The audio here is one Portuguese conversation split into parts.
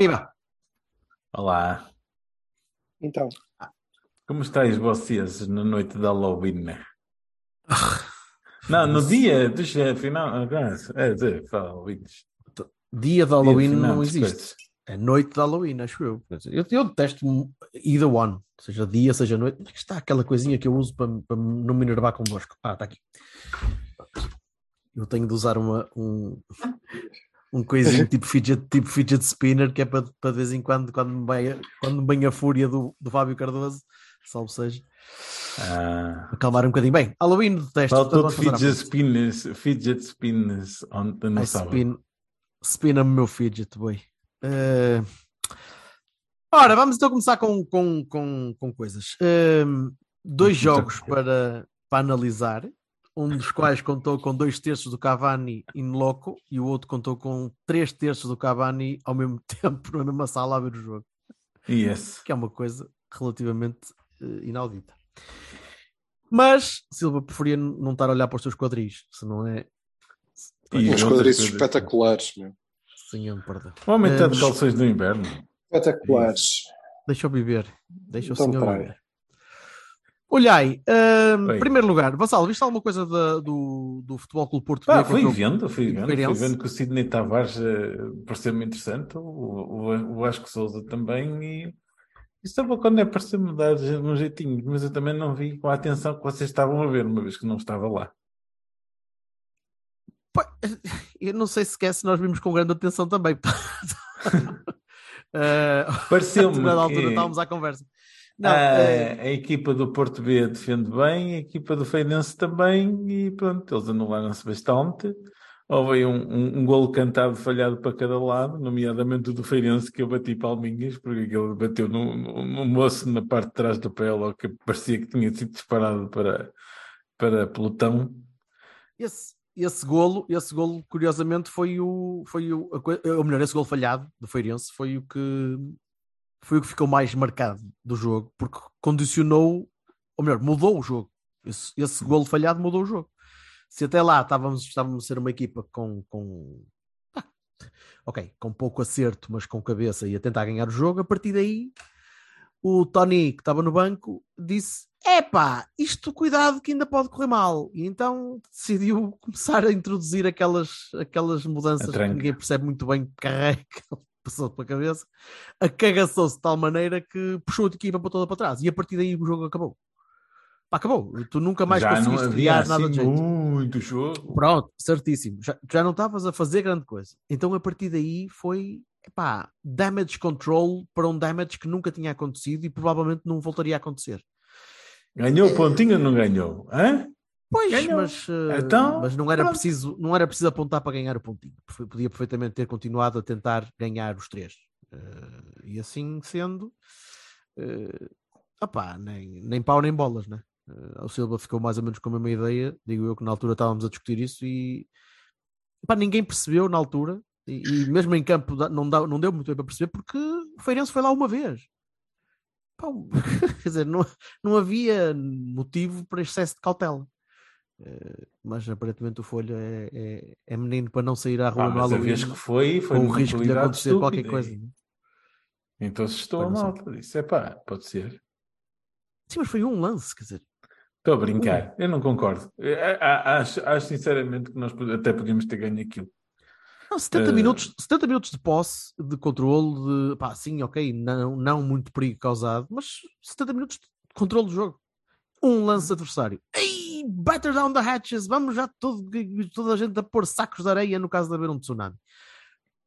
Viva! olá. Então, Como estáis vocês na noite de Halloween? Não, no dia, deixa, afinal, agora, é, é, Halloween. dia de Halloween Dia final, não existe. depois. É noite de Halloween, acho eu. Eu, eu detesto either one, seja dia, seja noite. Onde é que está aquela coisinha que eu uso para, para não me enervar convosco? Ah, está aqui. Eu tenho de usar uma, um, um coisinho tipo fidget, tipo fidget spinner, que é para, para de vez em quando, quando me vem, a- quando me vem a fúria do, do Fábio Cardoso, salve seja, Ah, acalmar um bocadinho. Bem, Halloween detesto. faltou à fidget spinners, fidget spinners ontem no sábado. spin, spina-me meu fidget, boy. Eh, Ora, vamos então começar com, com, com, com coisas. Ehm, dois jogos para, para analisar, um dos quais contou com dois terços do Cavani in loco e o outro contou com três terços do Cavani ao mesmo tempo na mesma sala a ver o jogo, Yes. que é uma coisa relativamente eh, inaudita. Mas, Silva, preferia não estar a olhar para os teus quadris, se não é. E Uns outras quadritos coisas. espetaculares, meu. Senhor, me perdão. O homem está de calções no inverno. Espetaculares. Deixa eu viver. Deixa o Então senhor traga. viver. Olhai, Oi. primeiro lugar, Vassal, viste alguma coisa da- do, do Futebol Clube Porto? Ah, fui vendo, fui vendo, fui vendo que o Sidney Tavares eh, pareceu-me interessante, o, o, o Vasco Souza também, e e estava quando é pareceu-me dar um jeitinho, mas eu também não vi com a atenção que vocês estavam a ver, uma vez que não estava lá. Eu não sei sequer se nós vimos com grande atenção também. A Pareceu-me determinada altura que estávamos à conversa. Não, a, eh, a equipa do Porto B defende bem, a equipa do Feirense também, e pronto, eles anularam-se bastante. Houve um, um, um golo cantado falhado para cada lado, nomeadamente o do Feirense, que eu bati palminhas, porque ele bateu no, no, no moço na parte de trás do pé, logo que parecia que tinha sido disparado para, para pelotão. esse, esse golo, esse golo, curiosamente, foi o, foi o, ou melhor, esse golo falhado do Feirense foi o que foi o que ficou mais marcado do jogo, porque condicionou, ou melhor, mudou o jogo. Esse, esse golo falhado mudou o jogo. Se até lá estávamos, estávamos a ser uma equipa com, com ah, ok, com pouco acerto, mas com cabeça e a tentar ganhar o jogo, a partir daí o Tony, que estava no banco, disse: Epá, isto cuidado que ainda pode correr mal. E então decidiu começar a introduzir aquelas, aquelas mudanças que ninguém percebe muito bem que carrega passou pela cabeça. Acagaçou-se de tal maneira que puxou a equipa para toda para trás. E a partir daí o jogo acabou. Pá, acabou. Tu nunca mais Já conseguiste criar assim nada de jeito. muito jogo. Pronto, certíssimo. Já, já não estavas a fazer grande coisa. Então a partir daí foi epá, damage control para um damage que nunca tinha acontecido e provavelmente não voltaria a acontecer. Ganhou pontinho ou não ganhou? Hã? Pois, Ganhou. mas, eh, Então, mas não era pronto. preciso, não era preciso apontar para ganhar o pontinho. Podia perfeitamente ter continuado a tentar ganhar os três. Eh, e assim sendo, eh, opá, nem, nem pau nem bolas, né? Eh, o Silva ficou mais ou menos com a mesma ideia. Digo eu que na altura estávamos a discutir isso e epá, ninguém percebeu na altura. E, e mesmo em campo não, dá, não deu muito bem para perceber porque o Feirense foi lá uma vez. Pá, quer dizer, não, não havia motivo para excesso de cautela. Mas aparentemente o Folha é, é, é menino para não sair à rua Ah, no Halloween vez que foi, foi com o risco de acontecer qualquer estúpida. coisa. né? Então a Foi, não sei. malta. Disse, é pá, pode ser. Sim, mas foi um lance, quer dizer. Estou a brincar, eu não concordo. Eh, a- Acho, acho sinceramente que nós até podíamos ter ganho aquilo. Não, 70, Eh, minutos, 70 minutos de posse, de controle, de pá, sim, ok, não, não muito perigo causado, mas 70 minutos de controle do jogo. Um lance adversário. Ei, batter down the hatches, vamos já todo, toda a gente a pôr sacos de areia no caso de haver um tsunami.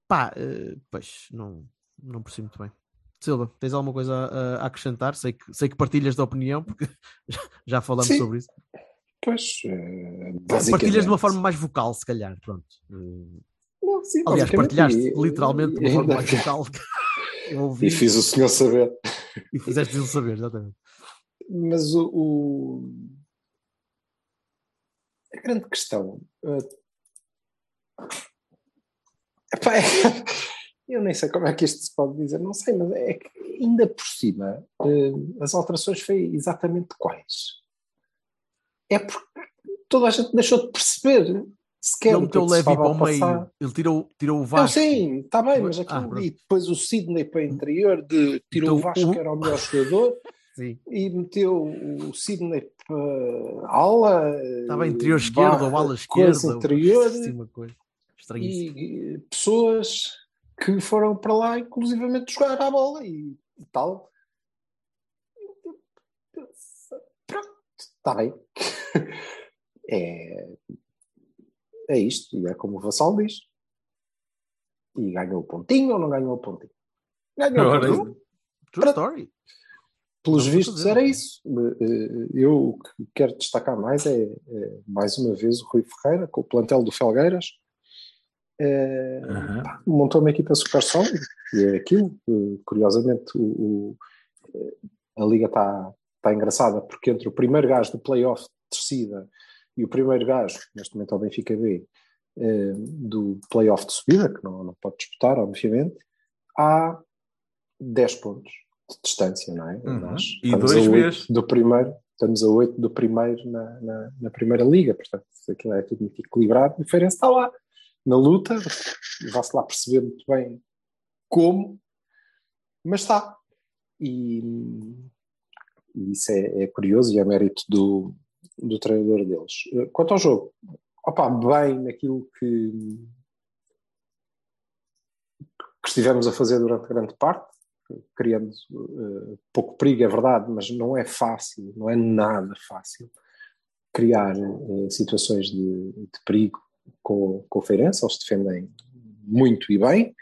Pá, eh, pois, não, não percebo muito bem. Silva, tens alguma coisa a, a acrescentar? Sei que, sei que partilhas da opinião, porque já, já falamos Sim. sobre isso. Pois, eh, Partilhas de uma basicamente. forma mais vocal, se calhar. Pronto. Eh, Não, sim, Aliás, basicamente, partilhaste e- literalmente de uma forma mais vocal. E fiz o senhor saber. e fizeste ele saber, exatamente. Mas o, o- a grande questão. eh, epá, é- eu nem sei como é que isto se pode dizer, não sei, mas é que ainda por cima eh, as alterações foi exatamente quais? É porque toda a gente deixou de perceber sequer Ele é meteu o estava para o meio, ele tirou, tirou o Não, Vasco. sim, está bem, mas Ah, aquilo, pronto. e depois o Sidney para o interior, de, tirou Então, o Vasco, o- que era o melhor jogador, Sim. e meteu o Sidney para ala. Estava interior esquerdo ou ala esquerda. interior uma coisa. E, e pessoas que foram para lá, inclusivamente, jogar à bola e, e tal. Pronto, está bem. É, é isto, e é como o Vassal diz. E ganhou o pontinho ou não ganhou o pontinho? Ganhou o pontinho. True story. Pelos Não vistos era isso. Eh, Eu o que quero destacar mais é, é, mais uma vez o Rui Ferreira com o plantel do Felgueiras. Aham. pá, montou uma equipa super sólida e é aquilo. Eh, Curiosamente, o, o- eh, a liga está tá engraçada porque entre o primeiro gajo do playoff de descida e o primeiro gajo, neste momento é o Benfica B, eh, do playoff de subida, que não, não pode disputar, obviamente, há 10 pontos de distância, não é? Uhum. Nós E estamos dois vezes. do primeiro, estamos a 8 do primeiro na, na, na primeira liga, portanto, aquilo é tudo muito equilibrado o Feirense está lá, na luta, vá-se lá perceber muito bem como, mas está. E, e isso é, é curioso e é mérito do, do treinador deles. Eh, Quanto ao jogo, opa, bem naquilo que, que estivemos a fazer durante grande parte, criando eh, pouco perigo, é verdade, mas não é fácil, não é nada fácil criar eh, situações de, de perigo com, com o Feirense, eles defendem muito e bem,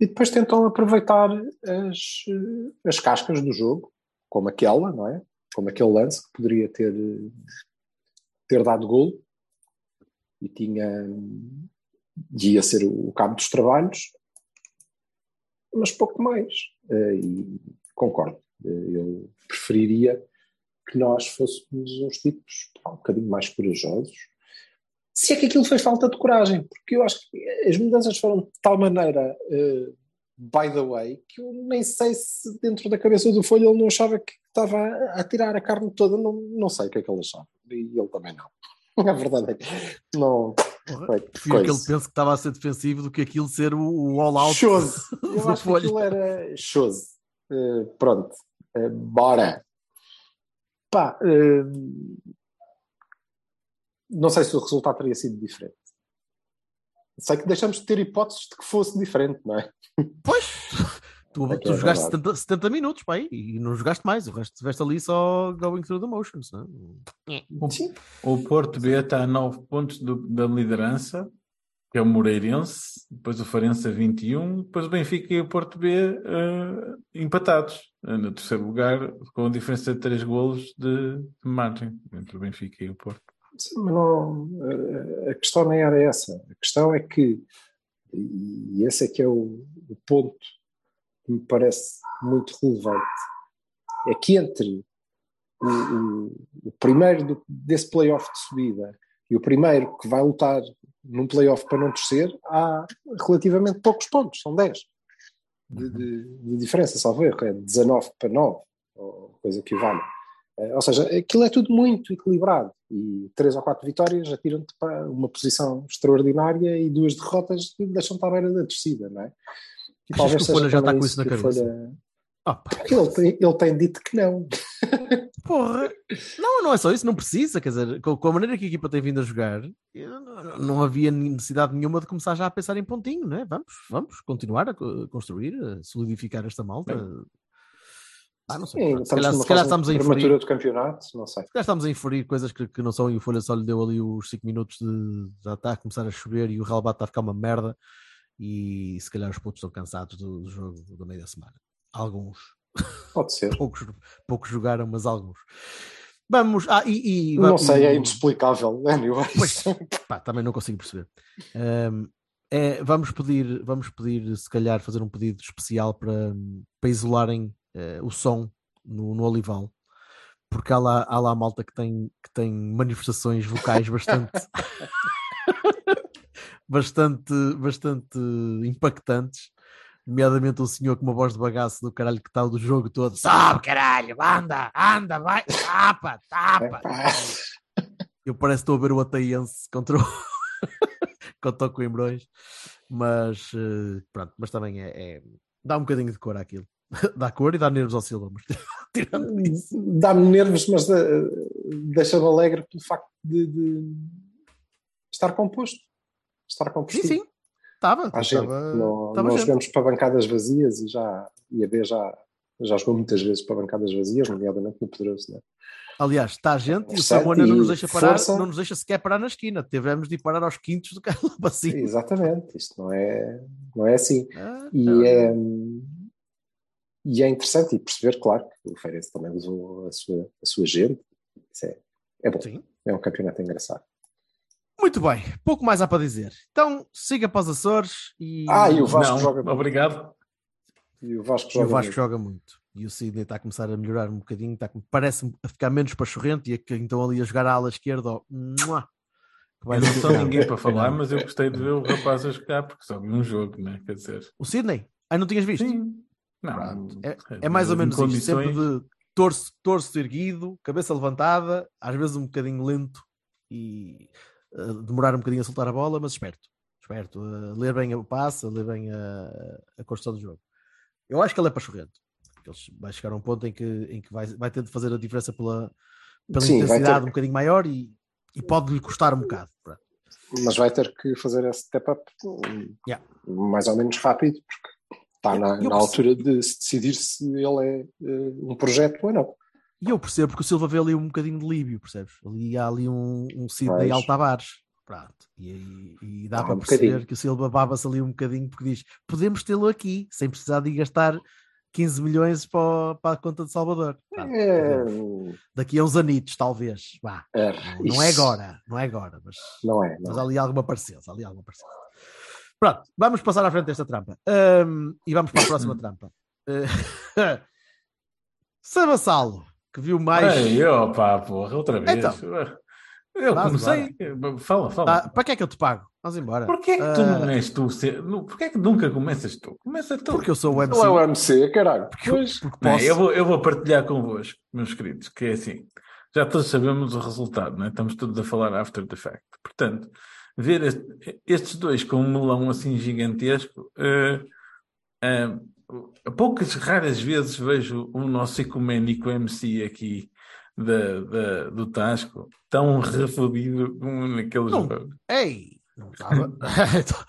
e depois tentam aproveitar as, eh, as cascas do jogo, como aquela, não é? Como aquele lance que poderia ter, ter dado golo e tinha ia ser o cabo dos trabalhos, mas pouco mais. Eh, e concordo. Eh, eu preferiria que nós fôssemos uns tipos um bocadinho mais corajosos. Se é que aquilo foi falta de coragem, porque eu acho que as mudanças foram de tal maneira eh, by the way, que eu nem sei se dentro da cabeça do Folha ele não achava que estava a tirar a carne toda, não, não sei o que é que ele achava. E ele também não. A verdade é que não. Porra, Prefiro que ele pense que estava a ser defensivo do que aquilo ser o, o all-out. Chose. Eu acho que Folha. aquilo era chose. Eh, pronto. Eh, bora. Pá, eh, não sei se o resultado teria sido diferente. Sei que deixamos de ter hipóteses de que fosse diferente, não é? Pois, tu, É tu é jogaste verdade. 70, 70 minutos pá, aí, e não jogaste mais. O resto estiveste ali só going through the motions. Não é? Sim. O Porto B está a 9 pontos do- da liderança, que é o Moreirense, depois o Farense a 21, depois o Benfica e o Porto B eh, empatados, eh, no terceiro lugar, com a diferença de 3 golos de, de margem entre o Benfica e o Porto. Sim, mas não, a- a questão nem era essa. A questão é que, e esse é que é o, o ponto que me parece muito relevante, é que entre o, o- o primeiro do- desse playoff de subida e o primeiro que vai lutar num playoff para não descer, há relativamente poucos pontos, são 10 de, de- de diferença, salvo erro, é 19 para 9, ou coisa que vale. Eh, Ou seja, aquilo é tudo muito equilibrado e três ou quatro vitórias atiram-te para uma posição extraordinária e duas derrotas deixam-te à beira da descida, não é? E Achas que o Folha já está com isso na que cabeça? Folha- Ah, Ele tem, ele tem dito que não. porra, não, não é só isso, não precisa. Quer dizer, com, com a maneira que a equipa tem vindo a jogar, não, não havia necessidade nenhuma de começar já a pensar em pontinho, não é? Vamos, vamos continuar a co- construir, a solidificar esta malta. Ah, não sei. Sim, se calhar, se calhar estamos a inferir. do campeonato, não sei. Se calhar estamos a inferir coisas que, que não são e o Folha só lhe deu ali os 5 minutos de já está a começar a chover e o Relbat está a ficar uma merda e se calhar os putos estão cansados do, do jogo do meio da semana. Alguns. Pode ser. Poucos, poucos jogaram, mas alguns. Vamos. Ah, e, e- Não sei, é inexplicável. Anyway. Pois, pá, também não consigo perceber. Ahm, é, vamos pedir, vamos pedir, se calhar, fazer um pedido especial para, para isolarem eh, o som no, no Olival, porque há lá, há lá malta que tem, que tem manifestações vocais bastante, bastante, bastante impactantes. Nomeadamente um senhor com uma voz de bagaço do caralho que está do jogo todo. Sabe, caralho, anda, anda, vai, tapa, tapa. Eu parece que estou a ver o Ataiense contra o, contra o Coimbrões, mas eh, pronto, mas também é, é- dá um bocadinho de cor àquilo. dá cor e dá nervos ao Silva, mas tirando isso. Dá-me nervos, mas eh, deixa-me alegre pelo facto de, de estar composto. Estar Sim, composto. sim, estava. Não, estava gente. jogamos para bancadas vazias e já e a B já, já jogou muitas vezes para bancadas vazias, nomeadamente no Poderoso. Né? Aliás, está a gente e o Samona não nos deixa parar, força. não nos deixa sequer parar na esquina. Tivemos de ir parar aos quintos do carro cima. Exatamente, isto não é, não é assim. Ah, E não. é, e é interessante e perceber, claro, que o Feirense também usou a sua, a sua gente. Isso é, é bom. Sim. É um campeonato engraçado. Muito bem, pouco mais há para dizer. Então siga para os Açores e, Ah, e o Vasco Não, joga obrigado. E o Vasco e joga o Vasco muito. joga muito. E o Sidney está a começar a melhorar um bocadinho, está, a- parece-me a ficar menos pachorrento e a que então ali a jogar à ala esquerda. ó, que vai Eu não sou ninguém para falar, mas eu gostei de ver o rapaz a jogar, porque só vi um jogo, né? Quer dizer, O Sidney? Ah, não tinhas visto? sim. Não, Pronto. É, é mais ou menos isto, sempre condições- de torso, torso erguido, cabeça levantada, às vezes um bocadinho lento e demorar um bocadinho a soltar a bola, mas esperto. Esperto, a ler bem o passe, ler bem a, a construção do jogo. Eu acho que ele é pachorrento. Ele vai chegar a um ponto em que, em que vai, vai ter de fazer a diferença pela, pela Sim, intensidade ter- um bocadinho maior e, e pode lhe custar um bocado. Pronto. Mas vai ter que fazer esse step up um, Yeah. mais ou menos rápido, porque está na, na altura de se decidir se ele é eh, um projeto ou não. E eu percebo porque o Silva vê ali um bocadinho de líbio, percebes? Ali há ali um, um Sidney Pois. Altavares. Pronto. E, e- e dá Há para um perceber bocadinho. que o Silva baba-se ali um bocadinho porque diz: podemos tê-lo aqui, sem precisar de gastar 15 milhões para, para a conta de Salvador. Pronto, É. Daqui a uns anitos, talvez. Vá. é, Não, não é agora, não é agora, mas, Não é. mas Não. há ali alguma parecença, há ali alguma parecença. Pronto, vamos passar à frente desta trampa. Ahm, e vamos para a próxima trampa. Uh, Savassalo, que viu mais. Ei, opa, porra, outra vez. Então. eu comecei. Fala, fala. Tá, para que é que eu te pago? Vamos embora. Porquê é que tu Ah, não és tu? se- Porquê é que nunca começas tu? Começa tu. Porque eu sou o MC. Não é o MC, caralho. Porque eu- Pois. porque Não, posso. eu, vou, eu vou partilhar convosco, meus queridos, que é assim. Já todos sabemos o resultado, não é? Estamos todos a falar after the fact. Portanto, ver este- estes dois com um melão assim gigantesco, eh, eh, poucas raras vezes vejo o nosso ecuménico MC aqui da, da- do Tasco tão refodido como naquele Não. jogo. Ei! Não estava. Então,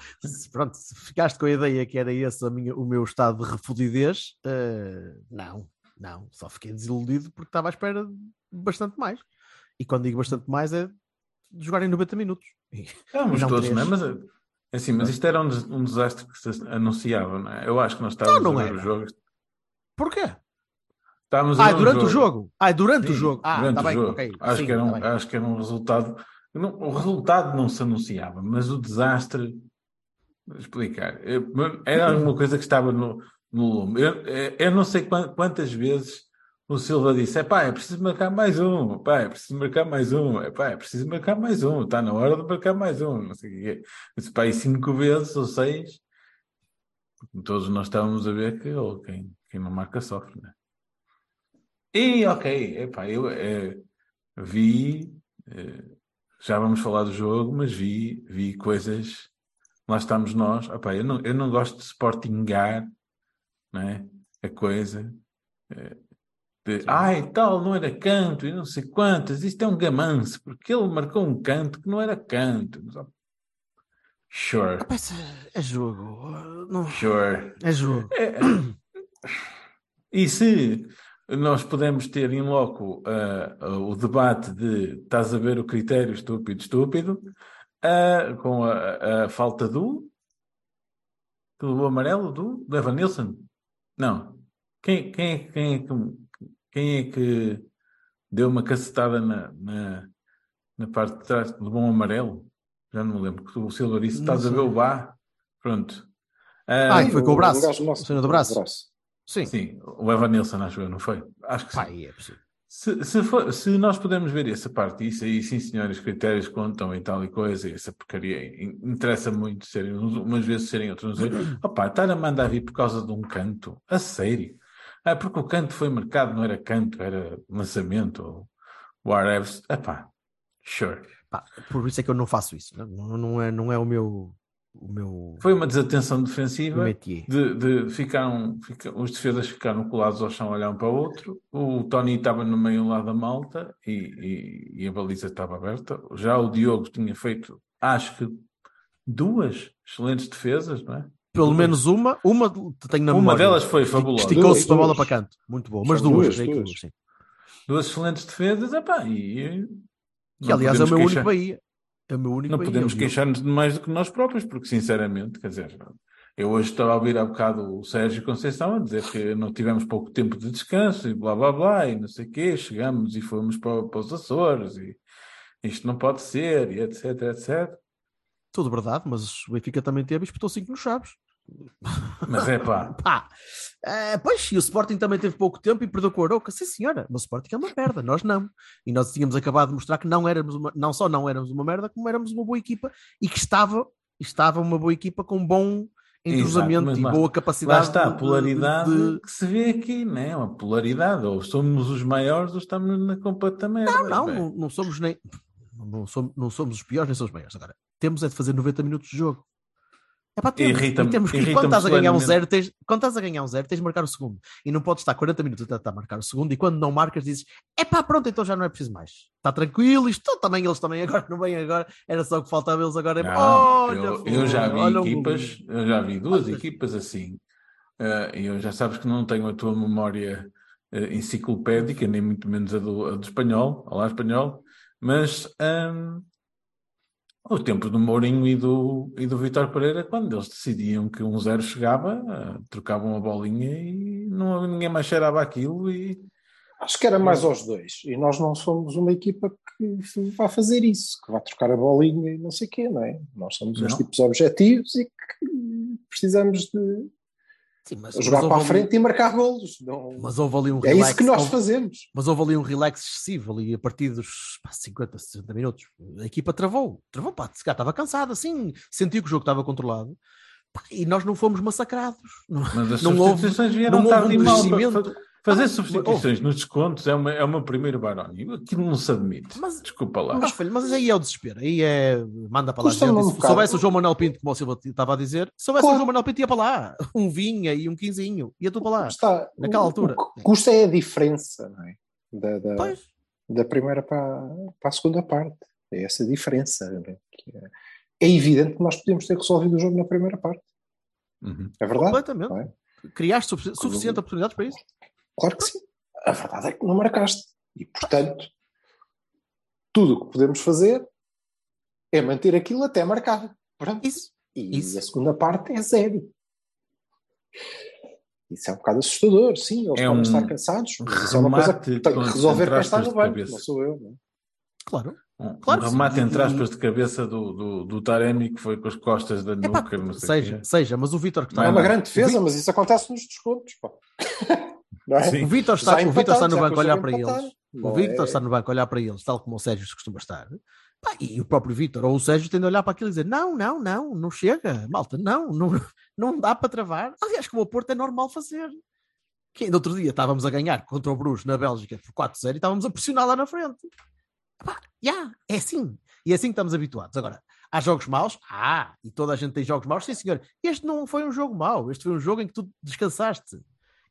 Pronto, se ficaste com a ideia que era esse a minha, o meu estado de refudidez, eh, não, não, só fiquei desiludido porque estava à espera de bastante mais. E quando digo bastante mais é de jogarem 90 minutos. E- Estávamos não todos, três. não é? Mas é assim, mas isto era um, des- um desastre que se anunciava, não é? Eu acho que nós estávamos Não, não a ver era. o jogo. Porquê? Estávamos Ah, um durante o jogo. Ah, durante o Sim, jogo. Ah, durante está o bem, jogo. Acho, Sim, que era um, tá bem. acho que era um resultado. não- o resultado não se anunciava, mas o desastre. Vou explicar. Era alguma coisa que estava no, no lume. Eu, eu- não sei quan- quantas vezes o Silva disse: é pá, é preciso marcar mais um, pá, é preciso marcar mais um, é pá, é preciso marcar mais um, está na hora de marcar mais um. Não sei o que é. Disse pá, aí cinco vezes ou seis. Todos nós estávamos a ver que oh, quem, quem não marca sofre, né? E ok, epá, eu eh, vi, eh, já vamos falar do jogo, mas vi, vi coisas, lá estamos nós, epá, eu, não, eu não gosto de sportingar, né, a coisa, de, ai tal, não era canto e não sei quantas, isto é um gamanço, porque ele marcou um canto que não era canto. Sure, Rapaz, é jogo. uh, Não, sure. é jogo. É, e se nós podemos ter em loco ah, ah, o debate de estás a ver o critério estúpido, estúpido, ah, com a, a falta do, do amarelo do, do Evan Nilsson? Não. Quem, quem, é- quem, é que, quem é que deu uma cacetada na, na, na parte de trás do bom amarelo. Já não me lembro. que O Silva disse: estás a ver o bar? Pronto. Ah, Ah, e foi com o braço. O senhor do braço. braço. Sim. sim, o Evan Nilsson, acho eu, não foi? Acho que sim. Pá, e é possível. Se, se, for- se nós podemos ver essa parte, isso aí, sim, senhor, os critérios contam e tal e coisa, e essa porcaria in- interessa muito serem uns, umas vezes serem outras. Não sei. Opa, estar a mandar vir por causa de um canto, a sério. Ah, porque o canto foi marcado, não era canto, era lançamento ou whatever. Epá, sure. Pá, por isso é que eu não faço isso. Não, não, é, não é o meu. O meu. Foi uma desatenção defensiva. De, de ficaram, fica- os defesas ficaram colados ao chão, a olhar um para o outro. O Tony estava no meio lá da malta e, e- e a baliza estava aberta. Já o Diogo tinha feito, acho que, duas excelentes defesas, não é? Pelo Duas. menos uma, uma tenho na Uma memória. delas foi fabulosa. Esticou-se para a bola para canto. Muito boa. Mas duas, duas, duas. duas, sim. Duas excelentes defesas, epá, e. Que aliás é o meu queixar- único Bahia. É o meu único Não Bahia. podemos Eu- queixar-nos de mais do que nós próprios, porque sinceramente, quer dizer, eu hoje estava a ouvir há bocado o Sérgio Conceição a dizer que não tivemos pouco tempo de descanso e blá blá blá e não sei o quê, chegamos e fomos para, para os Açores e isto não pode ser e etc, etc. Tudo verdade, mas o Benfica também teve e espetou 5 nos chaves. Mas é pá, Pá, eh, pois, e o Sporting também teve pouco tempo e perdeu com o Aroca. Sim, senhora, mas o Sporting é uma merda, nós não. E nós tínhamos acabado de mostrar que não éramos uma, não só não éramos uma merda, como éramos uma boa equipa e que estava, estava uma boa equipa com bom entrosamento mas e lá- boa lá capacidade. está a de- polaridade de- que se vê aqui, não é? Uma polaridade, ou somos os maiores ou estamos na completa merda. Não, não, bem. não, não somos nem. Não somos, não somos os piores nem somos os maiores. Agora, temos é de fazer 90 minutos de jogo. É termos. Irrita-me- E temos que, irrita-me quando estás a ganhar um zero, tens, quando estás a ganhar um zero, tens de marcar o segundo. E não podes estar 40 minutos a tentar marcar o segundo. E quando não marcas, dizes: é pá, pronto, então já não é preciso mais. Está tranquilo, isto também eles também agora não vêm agora. Era só o que faltava eles agora. Não, olha, eu, eu já vi olha equipas, eu já vi duas Olha. equipas assim. eh, E eu já sabes que não tenho a tua memória eh, enciclopédica, nem muito menos a do, a do espanhol, olá espanhol, mas hum, o tempo do Mourinho e do, e do Vítor Pereira, quando eles decidiam que um zero chegava, eh, trocavam a bolinha e não, ninguém mais cheirava aquilo e Acho que era mais aos dois. E nós não somos uma equipa que vai fazer isso, que vai trocar a bolinha e não sei o quê, não é? Nós somos uns Não. tipos objetivos e que precisamos de Sim, mas, jogar mas para a houve ali- frente e marcar golos. Não... Mas houve ali um é relax. isso que nós houve- fazemos. Mas houve ali um relax excessivo ali a partir dos pá, 50, 60 minutos. A equipa travou, travou, pá, se calhar estava cansada, assim, sentiu que o jogo estava controlado pá, e nós não fomos massacrados. Não, Mas as Não houve- não houve tarde um mal. crescimento. Fazer Ah, substituições nos descontos é, uma, é o meu primeiro. Aquilo não se admite. Mas- Desculpa lá. mas, filho, mas aí é o desespero, aí é manda para lá. Se soubesse o João Manuel Pinto, como o Silva estava a dizer, se soubesse Claro. o João Manuel Pinto ia para lá, um vinha e um quinzinho, ia tudo para lá. Está, naquela o- altura. O custa é a diferença, não é? Da, da, Pois, da primeira para, para a segunda parte. É essa a diferença. não é? Que é, é evidente que nós podíamos ter resolvido o jogo na primeira parte. Uhum. É verdade? completamente. é? Criaste sufici- suficiente oportunidades para isso? Claro que sim. A verdade é que não marcaste. E, portanto, tudo o que podemos fazer é manter aquilo até marcar. Pronto. Isso. E isso. a segunda parte é zero. Isso é um bocado assustador, sim. Eles É podem um estar cansados, mas é uma coisa que remate tem que com- resolver quem está no banco, cabeça. não sou eu. Não é? Claro. Um, Claro um remate entre aspas de cabeça do, do, do Taremi que foi com as costas da Epá, nuca, não sei seja, seja, mas o Vítor que Não É está uma grande defesa, mas isso acontece nos descontos. pá. Não é? O Vítor está, o Vítor está no banco a olhar para empatar. eles. O Não Vítor é- está no banco a olhar para eles, tal como o Sérgio se costuma estar. Pá, e o próprio Vítor ou o Sérgio tem de olhar para aquilo e dizer: não, não, não, não chega, malta, não, não, não dá para travar. Aliás, como o Porto é normal fazer. Que ainda outro dia estávamos a ganhar contra o Bruges na Bélgica por 4-0 e estávamos a pressionar lá na frente. Pá, já, é assim. E é assim que estamos habituados. Agora, há jogos maus? Ah, e toda a gente tem jogos maus? Sim, senhor. Este não foi um jogo mau. Este foi um jogo em que tu descansaste.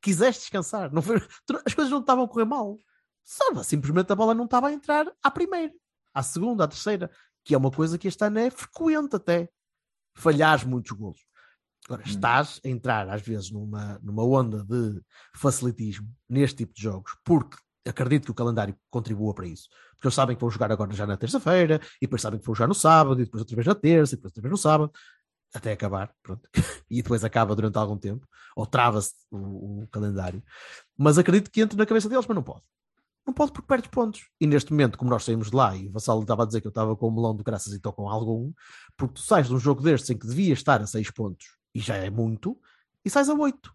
Quiseste descansar. Não foi... As coisas não estavam a correr mal. Só simplesmente a bola não estava a entrar à primeira, à segunda, à terceira, que é uma coisa que este ano é frequente até. Falhares muitos golos. Agora, estás a entrar às vezes numa, numa onda de facilitismo neste tipo de jogos, porque acredito que o calendário contribua para isso. Porque eles sabem que vão jogar agora já na terça-feira, e depois sabem que vão jogar no sábado, e depois outra vez na terça, e depois outra vez no sábado, até acabar, pronto. e depois acaba durante algum tempo, ou trava-se o, o calendário. Mas acredito que entre na cabeça deles, mas não pode. Não pode porque perdes pontos. E neste momento, como nós saímos de lá, e o Vassalo estava a dizer que eu estava com o melão de graças e estou com algum, porque tu sais de um jogo destes em que devia estar a 6 pontos, e já é muito, e sais a 8.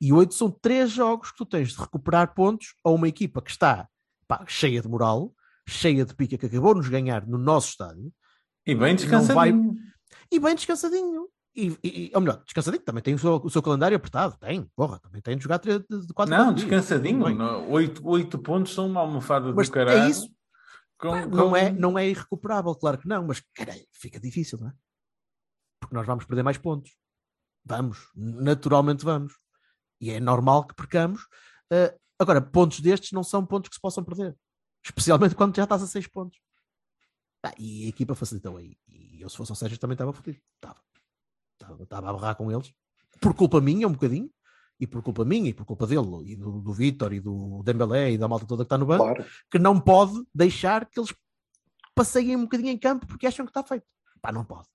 E 8 são 3 jogos que tu tens de recuperar pontos a uma equipa que está pá, cheia de moral, cheia de pica, que acabou de nos ganhar no nosso estádio, E bem descansadinho. E bem descansadinho. E, e, ou melhor, descansadinho, também tem o seu, o seu calendário apertado, tem, porra, também tem de jogar 3, de 4 Não, descansadinho. não, Oito, oito pontos são uma almofada Mas do caralho. é isso. Com- Pá, com- não, é, não é irrecuperável, claro que não, mas caralho, fica difícil, não é? Porque nós vamos perder mais pontos. Vamos, naturalmente vamos. E é normal que percamos. Ah, agora, pontos destes não são pontos que se possam perder. Especialmente quando já estás a 6 pontos. Ah, e a equipa facilitou aí. E eu, se fosse o Sérgio, também estava fodido. Estava. Estava, estava a barrar com eles. Por culpa minha, um bocadinho. E por culpa minha, e por culpa dele, e do, do Vitor, e do Dembélé, e da malta toda que está no banco Claro. que não pode deixar que eles passeiem um bocadinho em campo porque acham que está feito. Pá, não pode.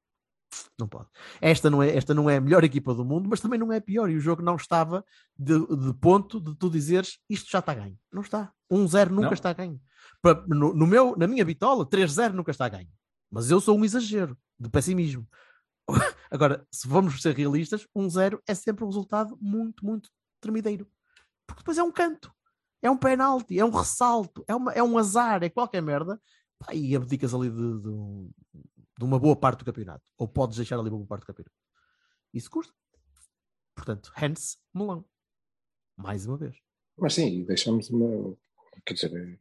Não pode. Esta não é, esta não é a melhor equipa do mundo, mas também não é a pior. E o jogo não estava de, de ponto de tu dizeres isto já está ganho. Não está. 1-0 nunca Não. está ganho. No, no meu, na minha bitola, 3-0 nunca está ganho. Mas eu sou um exagero de pessimismo. Agora, se vamos ser realistas, 1-0 é sempre um resultado muito, muito tremideiro. Porque depois é um canto é um penalti, é um ressalto, é, uma- é um azar, é qualquer merda, pá, e abdicas ali de, de um- de uma boa parte do campeonato. Ou podes deixar ali uma boa parte do campeonato. Isso custa. Portanto, hence melão. Mais uma vez. Mas sim, deixamos uma. Quer dizer,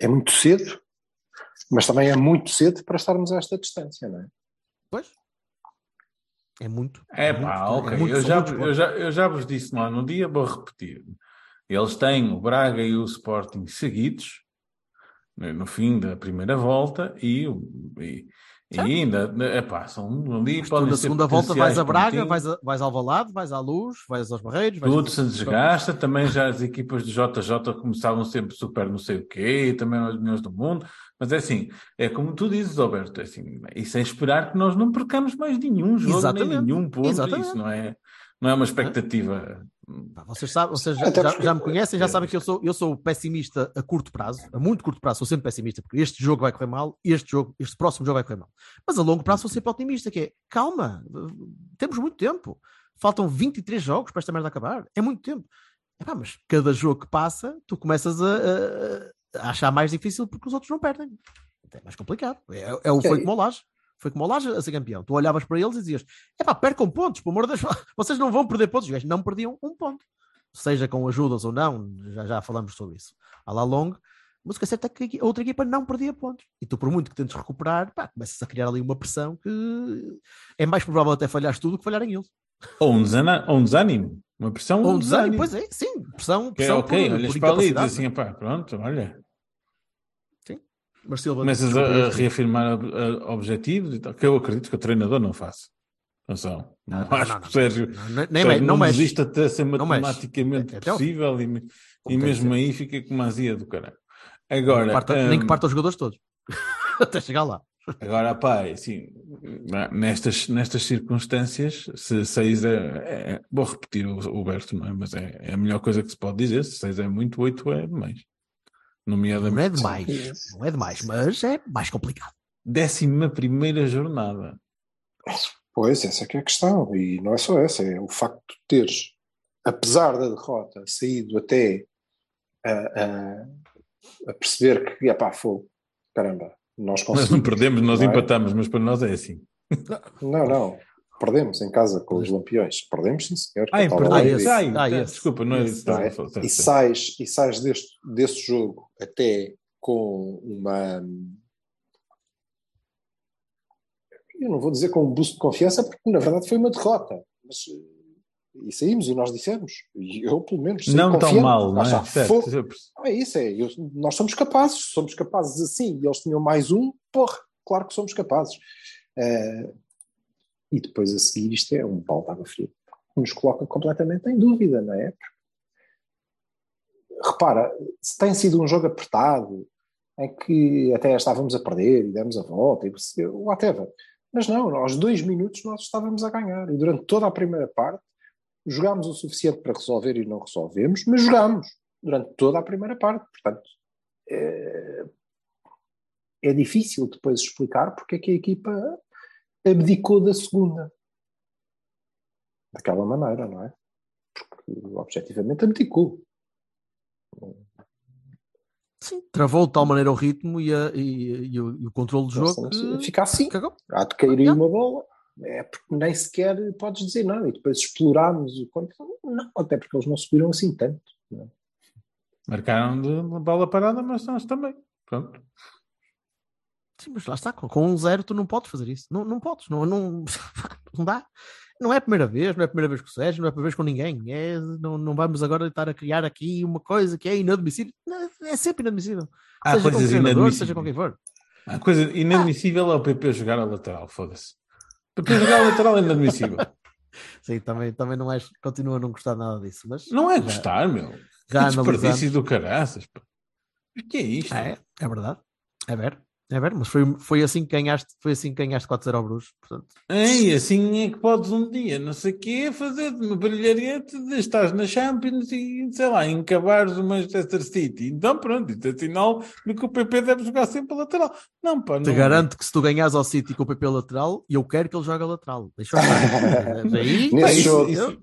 é, é muito cedo, mas também é muito cedo para estarmos a esta distância, não é? Pois. É muito. É muito, pá, ok. muito, eu, já, eu, já, eu já vos disse lá no dia, vou repetir. Eles têm o Braga e o Sporting seguidos no no fim da primeira volta e, e, e ainda, epá, são ali, na segunda volta vais a Braga, vais, a, vais ao Valado, vais à Luz, vais aos Barreiros. vais Tudo a- se desgasta, também já as equipas de JJ começavam sempre super não sei o quê, também eram as melhores do mundo, mas é assim, é como tu dizes, Alberto, é assim, isso é esperar que nós não percamos mais nenhum jogo, Exatamente, nem nenhum ponto, exatamente. isso não é, não é uma expectativa. Vocês, sabem, vocês já, já- já me conhecem, já sabem que eu sou, eu sou pessimista a curto prazo, a muito curto prazo, sou sempre pessimista, porque este jogo vai correr mal, este jogo, este próximo jogo vai correr mal. Mas a longo prazo sou sempre otimista, que é calma, temos muito tempo. Faltam 23 jogos para esta merda acabar. É muito tempo. Epá, mas cada jogo que passa, tu começas a, a- a achar mais difícil porque os outros não perdem. É mais complicado. É, é o foi É, como o Laje. Foi como o Laje a ser campeão. Tu olhavas para eles e dizias: epá, percam pontos, pelo amor de Deus, vocês não vão perder pontos. Os gajos não perdiam um ponto. Seja com ajudas ou não, já, já falamos sobre isso. A la long, mas o que é certo é que a outra equipa não perdia pontos. E tu, por muito que tentes recuperar, pá, começas a criar ali uma pressão que é mais provável até falhares tudo que falharem eles. Ou um, desânimo, uma pressão, Ou um desânimo, pois é, sim, pressão, é pressão ok, por, olhas por para ali e dizes assim, pá, pronto, olha, Mas Silva, começas a, a reafirmar a- objetivos e tal, que eu acredito que o treinador não faça. Atenção, não, Não, não, acho não, que o. Sérgio Não, nem, nem, não não mexe. desiste até ser matematicamente É- até ao possível e, Como e que mesmo aí fica com uma azia do caralho. Agora, Parta- nem que hum, parta os jogadores todos. Até chegar lá. Agora, pá, assim, nestas, nestas circunstâncias, se 6 é, é- Vou repetir o, o Berto, não é? Mas é, é a melhor coisa que se pode dizer. Se 6 é muito, 8 é demais. Nomeadamente. Não é demais. Não é demais, mas é mais complicado. Décima primeira jornada. Pois, essa é que é a questão. E não é só essa, é o facto de teres, apesar da derrota, saído até a, a- a perceber que, epá, fogo, caramba, nós Nós não conseguimos. perdemos, nós não é? empatamos, mas para nós é assim. Não, não. Perdemos em casa com os Lampiões. Perdemos, sim, senhor. Ai, Eu estava perdão, lá e esse. ai, Ah, esse. desculpa, não é isso. é? E certo, certo. sais, e sais deste, desse jogo até com uma. Eu não vou dizer com um boost de confiança, porque na verdade foi uma derrota. Mas, eh, e saímos e nós dissemos. E eu, pelo menos, Não tão mal, não é? Certo, perce- Não é isso, é. eu- nós somos capazes, somos capazes assim. E eles tinham mais um, porra, claro que somos capazes. Eh, e depois a seguir, isto é um balde de água fria. Nos coloca completamente em dúvida, não é? Repara, se tem sido um jogo apertado, em que até estávamos a perder e demos a volta, e whatever. Mas não, aos dois minutos nós estávamos a ganhar. E durante toda a primeira parte jogámos o suficiente para resolver e não resolvemos, mas jogámos. durante toda a primeira parte. Portanto, é, é difícil depois explicar porque é que a equipa abdicou da segunda. Daquela maneira, não é? Porque objetivamente abdicou. Sim, travou de tal maneira o ritmo e, a- e- e o, e o controle do jogo. que Fica assim. cagou. Há de cair aí uma bola. É porque nem sequer podes dizer não. E depois explorámos o conto. Não, até porque eles não subiram assim tanto. não é? Marcaram de de bola parada, mas nós também. Pronto. Sim, mas lá está, com, um zero tu não podes fazer isso. Não, não podes, não, não, não dá. Não é a primeira vez, não é a primeira vez com o Sérgio, não é a primeira vez com ninguém. É, não, não vamos agora estar a criar aqui uma coisa que é inadmissível. É sempre inadmissível. Há seja com o coisas treinador, seja com inadmissíveis. quem for. A coisa inadmissível é o PP jogar a lateral, foda-se. PP jogar a lateral é inadmissível. Sim, também, também não és, continua a não gostar nada disso. Mas Não é já- gostar, meu. Já que desperdício do caraças. O que é isto? É, é verdade. É ver. É ver, mas foi, foi assim que ganhaste, foi assim que ganhaste 4-0 ao Bruges, portanto. Ei, assim é que podes um dia, não sei o quê, fazer de uma brilharete de estás na Champions e, sei lá, encabares o Manchester City. Então, pronto, isto é sinal de que o PP deve jogar sempre a lateral. Não, pá, Te não. garanto que se tu ganhas ao City com o PP lateral, eu quero que ele jogue a lateral. Deixa eu ver. Aí, Nesse aí, jogo. eu-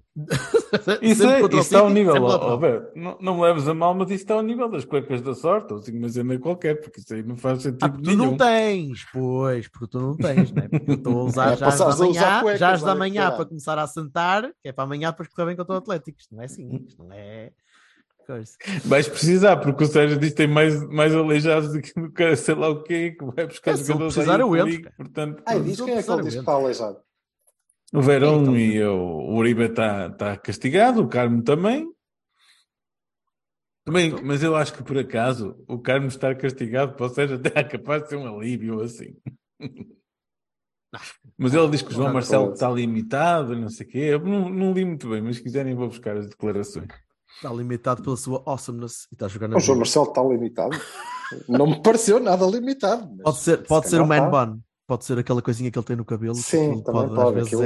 Isso, sempre é, isso está ao nível, ó, ó, não, não me leves a mal, mas isso está ao nível das cuecas da sorte, ou assim, uma cena qualquer, porque isso aí não faz Ah, sentido tu nenhum. Não tens, pois, porque tu não tens, né? Porque eu estou a usar É, já as da manhã, cuecas, já as da manhã caralho. para começar a sentar, que é para amanhã depois correr bem contra o Atlético. Isto não é assim, isto não é. Vais precisar, porque o Sérgio diz que tem mais, mais aleijados do que que sei lá o quê, que vai buscar É, se eu jogadores precisar, eu entro, Liga, cara. portanto, Ai, diz quem é que ele diz que está aleijado. o Verão Então, e o, o Uribe está tá castigado, o Carmo também. Também, Então. mas eu acho que por acaso o Carmo estar castigado o Sérgio até capaz de ser um alívio assim. Mas ele diz que o João Não, Marcelo pode. está limitado, não sei o quê. Eu não, não li muito bem, mas se quiserem vou buscar as declarações. Está limitado pela sua awesomeness e está jogando a O João bola. Marcelo está limitado. Não me pareceu nada limitado. mas Pode ser, se pode ser o calhar man está. bun, pode ser aquela coisinha que ele tem no cabelo. que Sim, aquilo também às pode. vezes Aquilo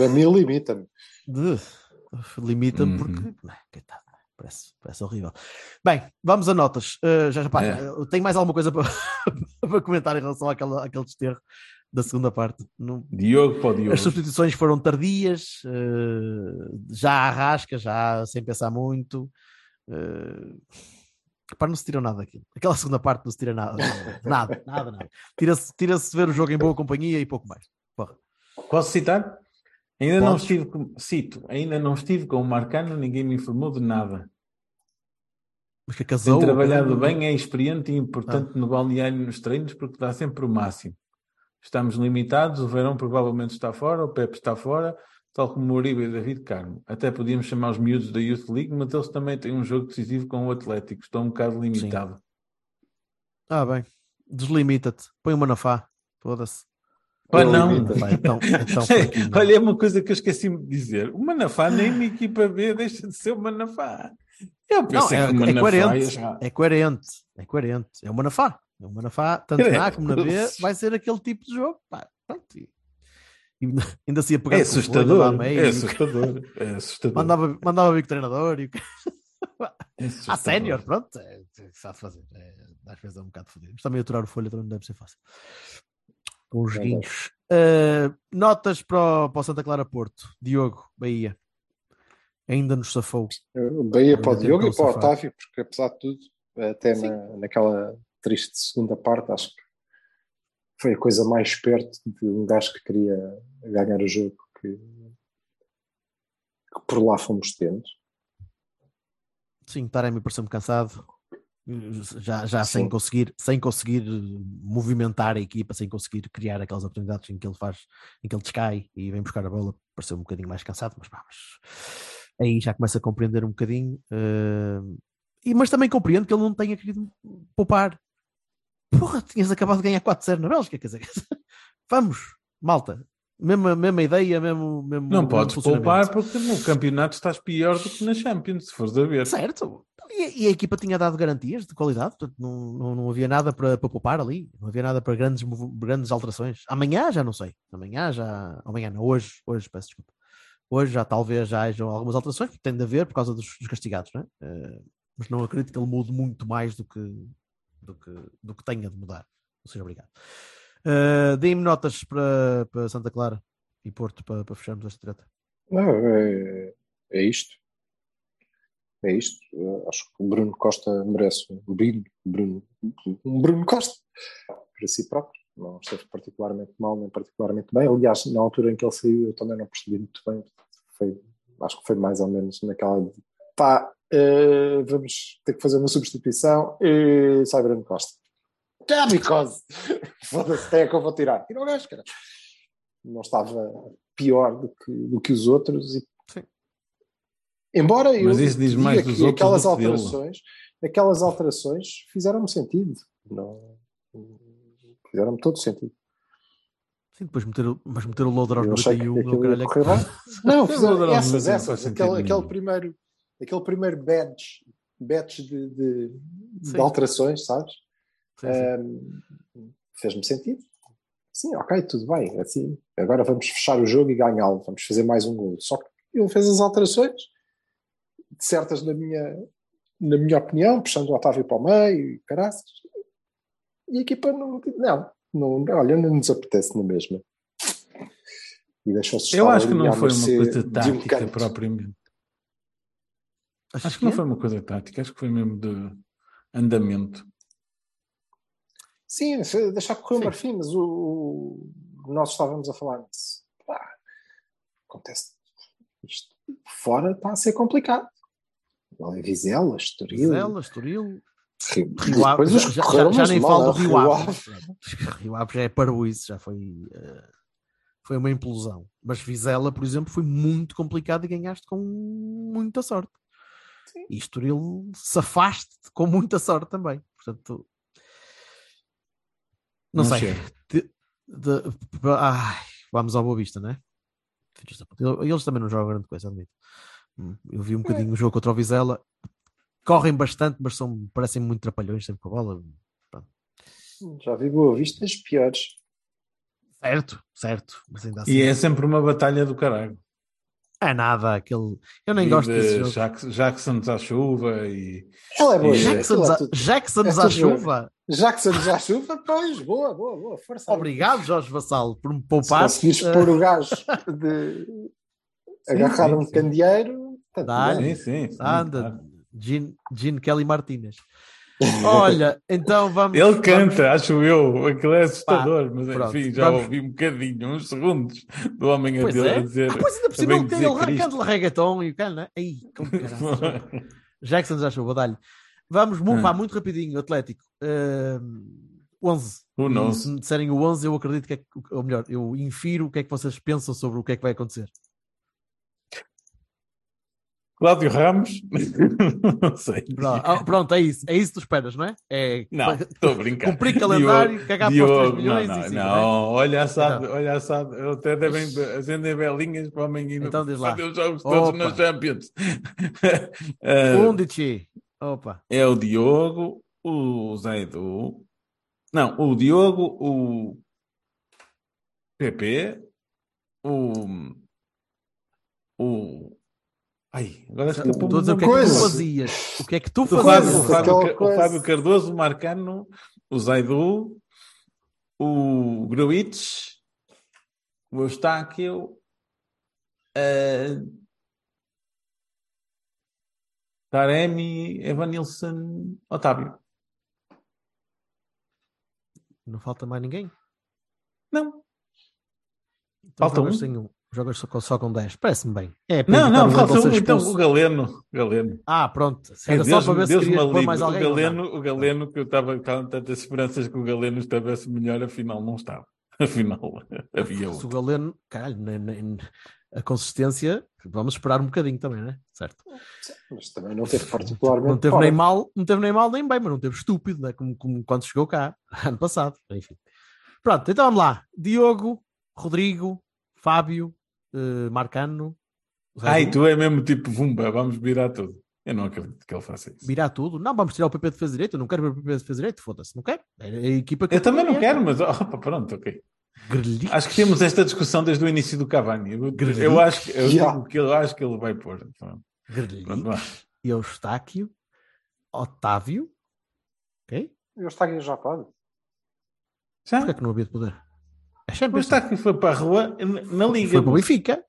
é a mim limita-me. de- limita-me Uhum. porque não, coitado, parece, horrível. Bem, vamos a notas. Uh, já, pá, É. tenho mais alguma coisa para, para comentar em relação àquela, àquele desterro da segunda parte? Não- Diogo para Diogo. as substituições foram tardias, uh, já à rasca, já sem pensar muito. Uh, pá, não se tira nada daquilo. Aquela segunda parte não se tira nada. Nada, nada, nada. Tira-se tira ver o jogo em boa companhia e pouco mais. Porra. Posso citar? Ainda não Podes. estive com... Cito, ainda não estive com o Marcano, ninguém me informou de nada. Mas que casou. Tem trabalhado bem, é experiente e importante Ah. no balneário e nos treinos porque dá sempre o máximo. Estamos limitados, o Verão provavelmente está fora, o Pepe está fora, tal como o Uribe e David Carmo. Até podíamos chamar os miúdos da Youth League, mas eles também têm um jogo decisivo com o Atlético. Estão um bocado limitado. Ah, bem. Deslimita-te. Põe uma na Fá. Foda-se. Não. Vai, então, então. Olha, é uma coisa que eu esqueci-me de dizer. O Manafá nem na equipa B deixa de ser o Manafá. Eu Não, pensei é, que o é Manafá coerente. É coerente. É coerente. É uma na Fá. É uma na Fá. Tanto na A como na B vai ser aquele tipo de jogo. Pá, pronto. E, ainda se ia pegar É assustador. meio, É assustador. É assustador. Mandava, mandava vir com o treinador e o É Ah, assustador. sénior, pronto, é, é, sabe fazer. É, às vezes é um bocado fodido. Mas também aturar o folha também não deve ser fácil. Com os joguinhos. Uh, notas para o, para o Santa Clara Porto. Diogo, Bahia. Ainda nos safou. Bahia para o Diogo e para o. Otávio, porque apesar de tudo, até na, naquela triste segunda parte, acho que foi a coisa mais perto de um gajo que queria ganhar o jogo que, que por lá fomos tendo. Sim, Taremi pareceu-me cansado. Já, já sem conseguir, sem conseguir movimentar a equipa, sem conseguir criar aquelas oportunidades em que ele faz, em que ele descai e vem buscar a bola, pareceu um bocadinho mais cansado, mas vamos. Aí já começa a compreender um bocadinho. eh, e, mas também compreendo que ele não tenha querido poupar. Porra, tinhas acabado de ganhar 4-0 na Bélgica, quer dizer, vamos, malta. Mesma, mesma ideia, mesmo, mesmo Não mesmo podes poupar porque no campeonato estás pior do que na Champions, se fores a ver. Certo. E, e a equipa tinha dado garantias de qualidade, portanto não, não, não havia nada para, para poupar ali, não havia nada para grandes, grandes alterações. Amanhã já não sei, amanhã já, amanhã não, hoje, hoje peço desculpa. Hoje já talvez já hajam algumas alterações, porque tem de haver por causa dos, dos castigados, não é? Eh, mas não acredito que ele mude muito mais do que, do que, do que tenha de mudar. Ou seja, obrigado. Uh, Deem-me notas para, para Santa Clara e Porto para, para fecharmos esta treta. Não, é, é isto. É isto. Eu acho que o Bruno Costa merece um Bruno, Bruno, um Bruno Costa para si próprio. Não esteve particularmente mal, nem particularmente bem. Aliás, na altura em que ele saiu, eu também não percebi muito bem. Foi, acho que foi mais ou menos naquela de pá, uh, vamos ter que fazer uma substituição e sai Bruno Costa. Já, because foda-se, é que eu vou tirar. E não é, cara. Não estava pior do que, do que os outros e Sim. Embora eu Mas isso diz diga mais dos outros aquelas do que dele. alterações, aquelas alterações fizeram-me sentido. Não, fizeram-me todo sentido. Sim, depois meter, o- mas meter o loader aos Eu achei que 91 aquilo o ia caralho é que-. Não, fizeram Não, não, essas, não essas. Aquele, aquele primeiro, aquele primeiro badge, badge de, de, de alterações, sabes? Ahm, Fez-me sentido. Sim, ok, tudo bem. Assim, agora vamos fechar o jogo e ganhá-lo. Vamos fazer mais um gol. Só que ele fez as alterações, certas na minha, na minha opinião, puxando o Otávio para o meio e caraças. E a equipa não, não, não, olha, não nos apetece na mesma. E deixou-se Eu acho que não foi uma coisa de um tática canto. propriamente. Achas Acho que não é? foi uma coisa tática, acho que foi mesmo de andamento. Sim, deixar correr o marfim, mas o, o- nós estávamos a falar disso. Pá, acontece. Isto fora está a ser complicado. Olha, Vizela, Estoril. Vizela, Estoril, Rio, depois já, os já- já- nem falo do Rio Rio Ave. Rio Ave já é para isso, já foi, eh, foi uma implosão. Mas Vizela, por exemplo, foi muito complicado e ganhaste com muita sorte. E Estoril safaste com muita sorte também. Portanto, não, Não sei. De- de- ai, vamos ao Boa Vista, não é? Eles também não jogam grande coisa, admito. Hum, Eu vi um bocadinho o jogo contra o Vizela. Correm bastante, mas são, parecem muito trapalhões sempre com a bola. Já vi Boa Vistas piores. Certo, certo. Mas ainda assim. E é sempre uma batalha do caralho. É nada, aquele. Eu nem E gosto de desse jogo. Jackson, Jacksons à chuva e. Ela é boa. E- Jacksons, é a- tudo- Jacksons é à chuva. Jackson já chuva, pois, boa, boa, boa. Força. Obrigado, Jorge Vassalo, por me Se poupar. conseguires Eh, pôr o gajo de agarrar sim, um sim. candeeiro, tá bem. Sim, sim. sim, Anda, claro. Gene, Gene Kelly Martinez. Olha, então vamos. Ele vamos- canta, acho eu. Aquilo é assustador, mas pronto, enfim, já vamos- ouvi um bocadinho, uns segundos, do homem a Pois dizer. é. A dizer Ah, pois ainda por cima "Bem ele ele Cristo." canta reggaeton e o cara, né? Aí, como caralho. Jackson já chuva, dá-lhe. Vamos, mu- Hum. vá, muito rapidinho, Atlético. Ehm, 11. Who E knows? Se me disserem o 11, eu acredito que é, ou melhor, eu infiro o que é que vocês pensam sobre o que é que vai acontecer. Cláudio Ramos? não sei. Pronto, ah, pronto, é isso. É isso que tu esperas, não é? É Não, estou a brincar. cumprir calendário, cagar para os 3 Diogo, milhões não, e não, sim, não, não é? olha assado, Então. olha assado, eu até devem acender velinhas para o ir Então diz lá. os jogos todos Opa. na Champions. Undici. Opa. é o Diogo, o Zaidu, não, o Diogo, o PP, o o ai, agora Estou escapou a o que é que tu fazias. O que é que tu o Fábio, fazias? o, Fábio, Aquela Ca- o. Fábio Cardoso, o Marcano, o Zaidu, o Gruitch, o Eustáquio, eh, Taremi, Evanilson, Otávio. Não falta mais ninguém? Não, Então Falta um? sem um. Jogas só com, só com 10. Parece-me bem. É, não, não, falta um, então, o Galeno. Galeno. Ah, pronto. Era só Deus, para ver se Deus querias me pôr mais alguém. O não? Galeno, o Galeno, que eu estava estava tantas esperanças que o Galeno estivesse melhor, afinal não estava. Afinal, havia Se o outro. Galeno, caralho, nem- nem- a consistência, vamos esperar um bocadinho também, né? Certo. Mas também não teve particularmente. Não teve fora. nem mal, não teve nem mal nem bem, mas não teve estúpido, né? como, como quando chegou cá, ano passado. Enfim. Pronto, então vamos lá. Diogo, Rodrigo, Fábio, eh, Marcano. Ai, Du. tu é mesmo tipo Vumba, vamos virar tudo. Eu não acredito que ele faça isso. Virar tudo. Não, vamos tirar o PP de defesa direito. Eu não quero ver o PP de defesa direito. Foda-se, não quero. É a equipa que Eu também não quero, mas opa, pronto, ok. Acho que temos esta discussão desde o início do Cavani. Eu, eu acho que eu digo que eu acho que ele vai pôr. Vá. Eustáquio, Otávio. Ok? E o Estádio já pode. Já? Porquê é que não havia de poder? É O Champions. Estádio foi para a rua na- Liga. Foi para o Benfica.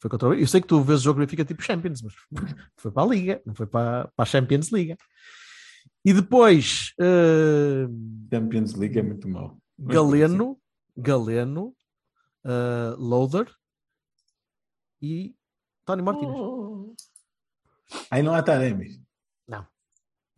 Foi contra o... Eu sei que tu vês o jogo do Benfica tipo Champions, mas foi para a Liga, não foi para, para a Champions Liga. E depois eh, Champions League é muito mau. Galeno, Galeno, eh, Loader e Tony Martínez. Aí não há Taremis.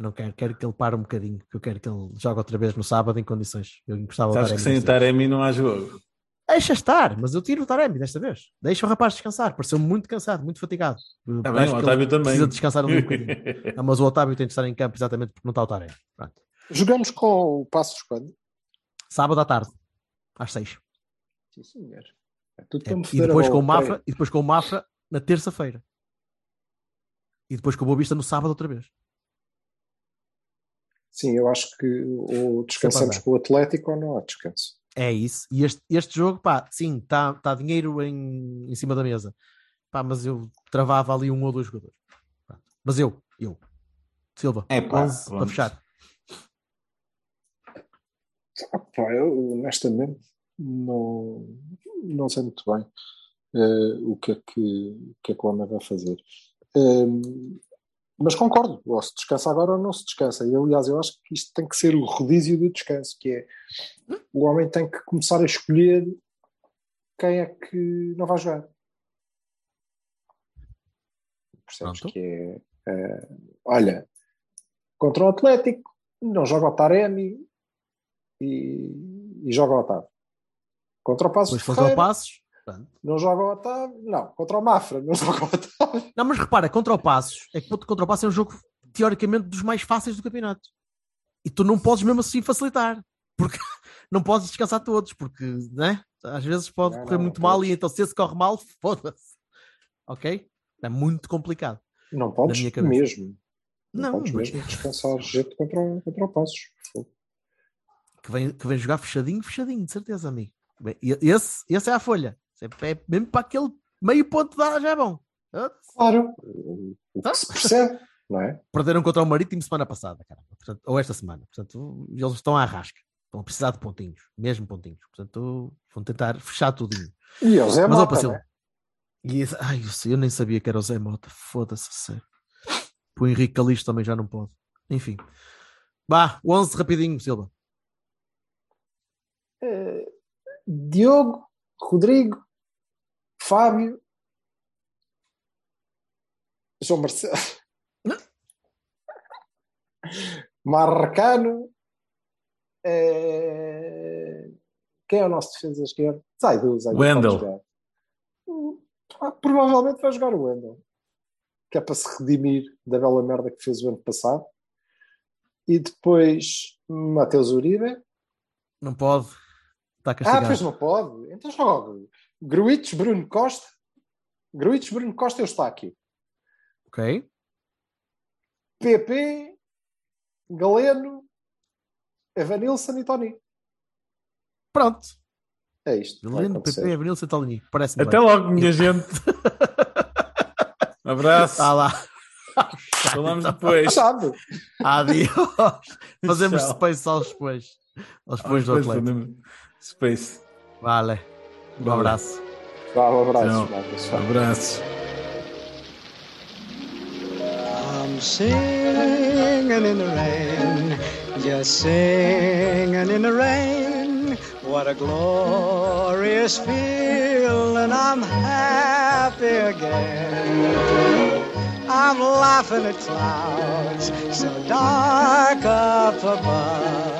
Não quero, quero que ele pare um bocadinho, que eu quero que ele jogue outra vez no sábado em condições. Eu gostava Sabes que sem o. Taremi não há jogo. Deixa estar, mas eu tiro o Taremi desta vez. Deixa o rapaz descansar. Pareceu muito cansado, muito fatigado. Eu bem, o Otávio também. Precisa descansar um bocadinho. Ah, mas o Otávio tem de estar em campo exatamente porque não está o Taremi. Pronto. Jogamos com o Passos quando? Sábado à tarde, às seis. Sim, senhor. É tudo É, E depois com o. Mafra, e depois com o Mafra na terça-feira. E depois com o Boa Vista no sábado outra vez. Sim, eu acho que ou descansamos com o Atlético ou não há descanso. É isso. E este, este jogo, pá, sim, está tá dinheiro em, em cima da mesa. Pá, mas eu travava ali um ou dois jogadores. Pronto. Mas eu, eu. Silva, É pá, 11 para fechar. Ah, pá, eu honestamente não, não sei muito bem eh, o, que é que, o que é que o homem vai fazer. Ehm, mas concordo, ou se descansa agora ou não se descansa. E aliás, eu acho que isto tem que ser o rodízio do descanso, que é o homem tem que começar a escolher quem é que não vai jogar. Percebes Pronto. que é eh, olha, contra o Atlético não joga o Taremi e, e joga o Otávio. Contra o Passos Depois Ferreira, Passos. Não joga o Otávio. Não, contra o Mafra não joga o Otávio. Não, mas repara, contra o Passos, é que contra o Passos é um jogo teoricamente dos mais fáceis do campeonato. E tu não podes mesmo assim facilitar, porque não podes descansar todos, porque né? às vezes pode Não, correr não, muito não mal podes. e então se esse corre mal, foda-se. Ok? É muito complicado. Não podes mesmo. Não, podes mas- mesmo descansar gente contra, o- contra o Passos. que vem, que vem jogar fechadinho, fechadinho, de certeza, amigo. Esse, esse é a folha. É é mesmo para aquele meio ponto de já é bom. Claro, o o que se percebe, não é? Perderam contra o Marítimo semana passada, cara. Portanto, ou esta semana. Portanto, eles estão à rasca. Estão a precisar de pontinhos, mesmo pontinhos. Portanto, vão tentar fechar tudinho. E o Zé Mas, Mota, Pacil, né? e esse- ai, eu, sei, eu nem sabia que era o Zé Mota. Foda-se, sério. O Henrique Calixto também já não pode. Enfim. Vá, 11 rapidinho, Silva. Eh, Diogo, Rodrigo, Fábio, João Marcelo, Marracano, eh, quem é o nosso defesa esquerdo? Zaidu, Zaidu Wendel. ah, Provavelmente vai jogar o Wendel, que é para se redimir da bela merda que fez o ano passado. E depois Mateus Uribe, Não pode. Está ah, castigado. pois não pode. Então joga. Gruites, Bruno Costa. Gruites, Bruno Costa, eu está aqui. Ok. PP, Galeno, Evanilson e Tony. Pronto. É isto. Galeno. PP, Avenil Santolinho. Parece-me Até bem. logo, minha gente. Abraço. Ah lá. Falamos depois. Sabe? Adiós. Fazemos Tchau. space aos depois. Aos depois do fazemos Space. Vale. Um abraço. Vá, um abraço. Tchau. pessoal. Abraço. I'm singing in the rain, just singing in the rain. What a glorious feeling, I'm happy again. I'm laughing at clouds so dark up above.